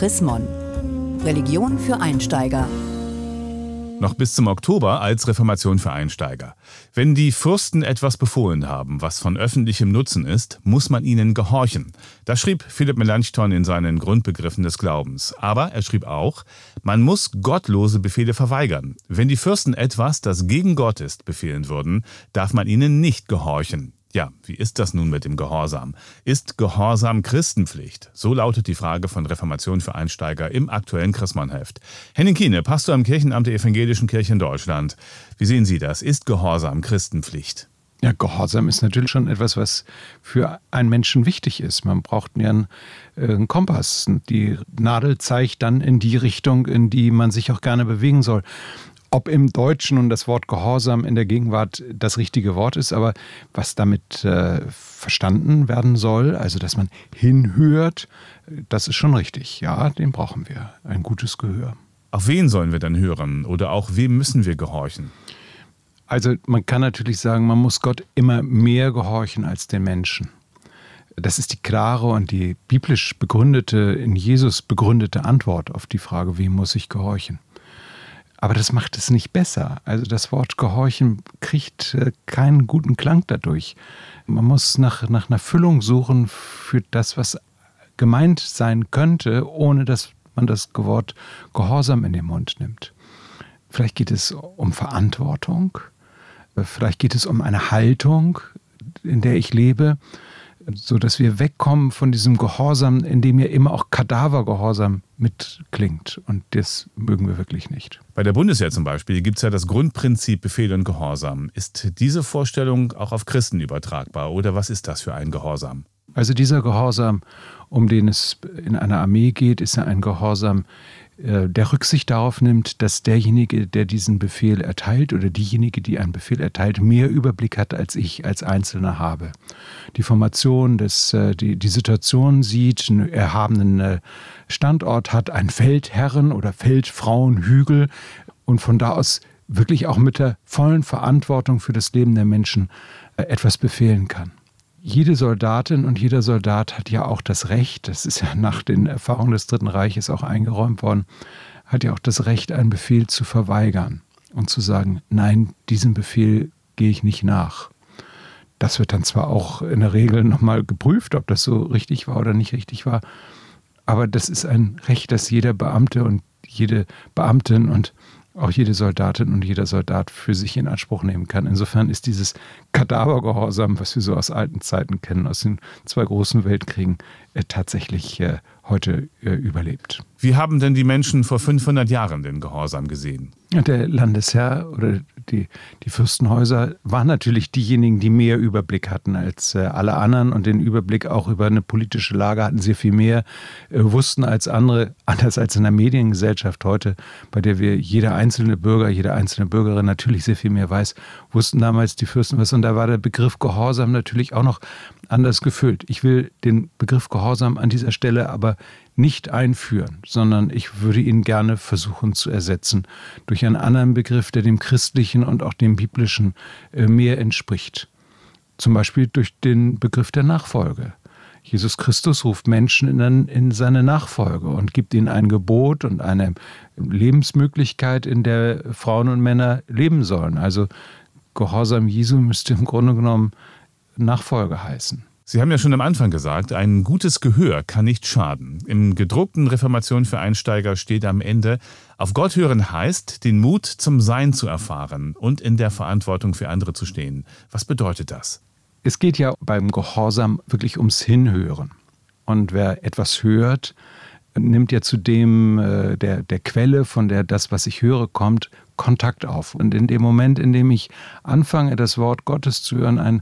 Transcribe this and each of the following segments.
Chris Mon. Religion für Einsteiger. Noch bis zum Oktober als Reformation für Einsteiger. Wenn die Fürsten etwas befohlen haben, was von öffentlichem Nutzen ist, muss man ihnen gehorchen. Das schrieb Philipp Melanchthon in seinen Grundbegriffen des Glaubens. Aber er schrieb auch, man muss gottlose Befehle verweigern. Wenn die Fürsten etwas, das gegen Gott ist, befehlen würden, darf man ihnen nicht gehorchen. Ja, wie ist das nun mit dem Gehorsam? Ist Gehorsam Christenpflicht? So lautet die Frage von Reformation für Einsteiger im aktuellen Christmannheft. Henning Kiene, Pastor am Kirchenamt der Evangelischen Kirche in Deutschland. Wie sehen Sie das? Ist Gehorsam Christenpflicht? Ja, Gehorsam ist natürlich schon etwas, was für einen Menschen wichtig ist. Man braucht ja einen, äh, einen, Kompass. Die Nadel zeigt dann in die Richtung, in die man sich auch gerne bewegen soll ob im Deutschen und das Wort Gehorsam in der Gegenwart das richtige Wort ist, aber was damit äh, verstanden werden soll, also dass man hinhört, das ist schon richtig. Ja, den brauchen wir. Ein gutes Gehör. Auf wen sollen wir dann hören oder auch wem müssen wir gehorchen? Also man kann natürlich sagen, man muss Gott immer mehr gehorchen als den Menschen. Das ist die klare und die biblisch begründete, in Jesus begründete Antwort auf die Frage, wem muss ich gehorchen. Aber das macht es nicht besser. Also das Wort Gehorchen kriegt äh, keinen guten Klang dadurch. Man muss nach, nach einer Füllung suchen für das, was gemeint sein könnte, ohne dass man das Wort Gehorsam in den Mund nimmt. Vielleicht geht es um Verantwortung, äh, vielleicht geht es um eine Haltung, in der ich lebe so dass wir wegkommen von diesem Gehorsam, in dem ja immer auch Kadavergehorsam mitklingt. Und das mögen wir wirklich nicht. Bei der Bundeswehr zum Beispiel gibt es ja das Grundprinzip Befehl und Gehorsam. Ist diese Vorstellung auch auf Christen übertragbar oder was ist das für ein Gehorsam? Also dieser Gehorsam, um den es in einer Armee geht, ist ja ein Gehorsam, der Rücksicht darauf nimmt, dass derjenige, der diesen Befehl erteilt oder diejenige, die einen Befehl erteilt, mehr Überblick hat, als ich als Einzelner habe. Die Formation, des, äh, die, die Situation sieht, einen erhabenen äh, Standort hat, einen Feldherren- oder Feldfrauenhügel und von da aus wirklich auch mit der vollen Verantwortung für das Leben der Menschen etwas befehlen kann jede Soldatin und jeder Soldat hat ja auch das Recht, das ist ja nach den Erfahrungen des Dritten Reiches auch eingeräumt worden, hat ja auch das Recht, einen Befehl zu verweigern und zu sagen, nein, diesem Befehl gehe ich nicht nach. Das wird dann zwar auch in der Regel nochmal geprüft, ob das so richtig war oder nicht richtig war, aber das ist ein Recht, das jeder Beamte und jede Beamtin und auch jede Soldatin und jeder Soldat für sich in Anspruch nehmen kann. Insofern ist dieses Kadavergehorsam, was wir so aus alten Zeiten kennen, aus den zwei großen Weltkriegen, äh, tatsächlich äh, heute äh, überlebt. Wie haben denn die Menschen vor 500 Jahren den Gehorsam gesehen? Der Landesherr oder die, die Fürstenhäuser waren natürlich diejenigen, die mehr Überblick hatten als äh, alle anderen und den Überblick auch über eine politische Lage hatten sie viel mehr, äh, wussten als andere, anders als in der Mediengesellschaft heute, bei der wir jeder einzelne Bürger, jede einzelne Bürgerin natürlich sehr viel mehr weiß, wussten damals die Fürsten was und da war der Begriff Gehorsam natürlich auch noch anders gefüllt. Ich will den Begriff Gehorsam an dieser Stelle aber nicht einführen, sondern ich würde ihn gerne versuchen zu ersetzen durch einen anderen Begriff, der dem christlichen und auch dem biblischen äh, mehr entspricht. Zum Beispiel durch den Begriff der Nachfolge. Jesus Christus ruft Menschen in, seine Nachfolge und gibt ihnen ein Gebot und eine Lebensmöglichkeit, in der Frauen und Männer leben sollen. Also Gehorsam Jesu müsste im Grunde genommen Nachfolge heißen. Sie haben ja schon am Anfang gesagt, ein gutes Gehör kann nicht schaden. Im gedruckten Reformation für Einsteiger steht am Ende, auf Gott hören heißt, den Mut zum Sein zu erfahren und in der Verantwortung für andere zu stehen. Was bedeutet das? Es geht ja beim Gehorsam wirklich ums Hinhören. Und wer etwas hört, nimmt ja zu dem äh, der, der Quelle, von der das, was ich höre, kommt, Kontakt auf. Und in dem Moment, in dem ich anfange, das Wort Gottes zu hören, ein,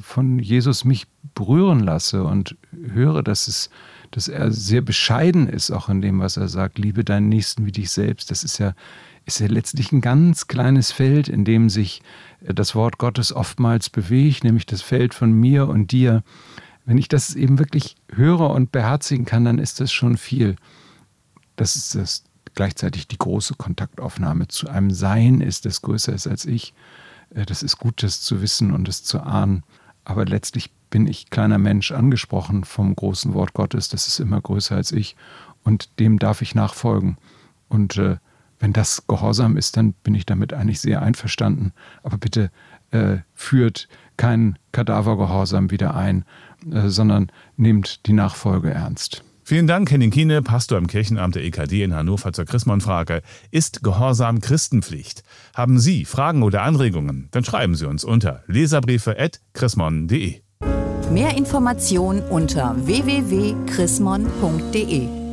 von Jesus mich berühren lasse und höre, dass, es, dass er sehr bescheiden ist, auch in dem, was er sagt, liebe deinen Nächsten wie dich selbst, das ist ja, ist ja letztlich ein ganz kleines Feld, in dem sich das Wort Gottes oftmals bewegt, nämlich das Feld von mir und dir. Wenn ich das eben wirklich höre und beherzigen kann, dann ist das schon viel. Das ist das gleichzeitig die große Kontaktaufnahme zu einem Sein ist, das größer ist als ich. Äh, das ist gut, das zu wissen und das zu ahnen. Aber letztlich bin ich kleiner Mensch angesprochen vom großen Wort Gottes. Das ist immer größer als ich. und dem darf ich nachfolgen. Und äh, wenn das Gehorsam ist, dann bin ich damit eigentlich sehr einverstanden. Aber bitte äh, führt kein Kadavergehorsam wieder ein, äh, sondern nehmt die Nachfolge ernst. Vielen Dank, Henning Kiene, Pastor im Kirchenamt der EKD in Hannover zur Chrismon-Frage. Ist Gehorsam Christenpflicht? Haben Sie Fragen oder Anregungen? Dann schreiben Sie uns unter leserbriefe.chrismon.de. Mehr Informationen unter www.chrismon.de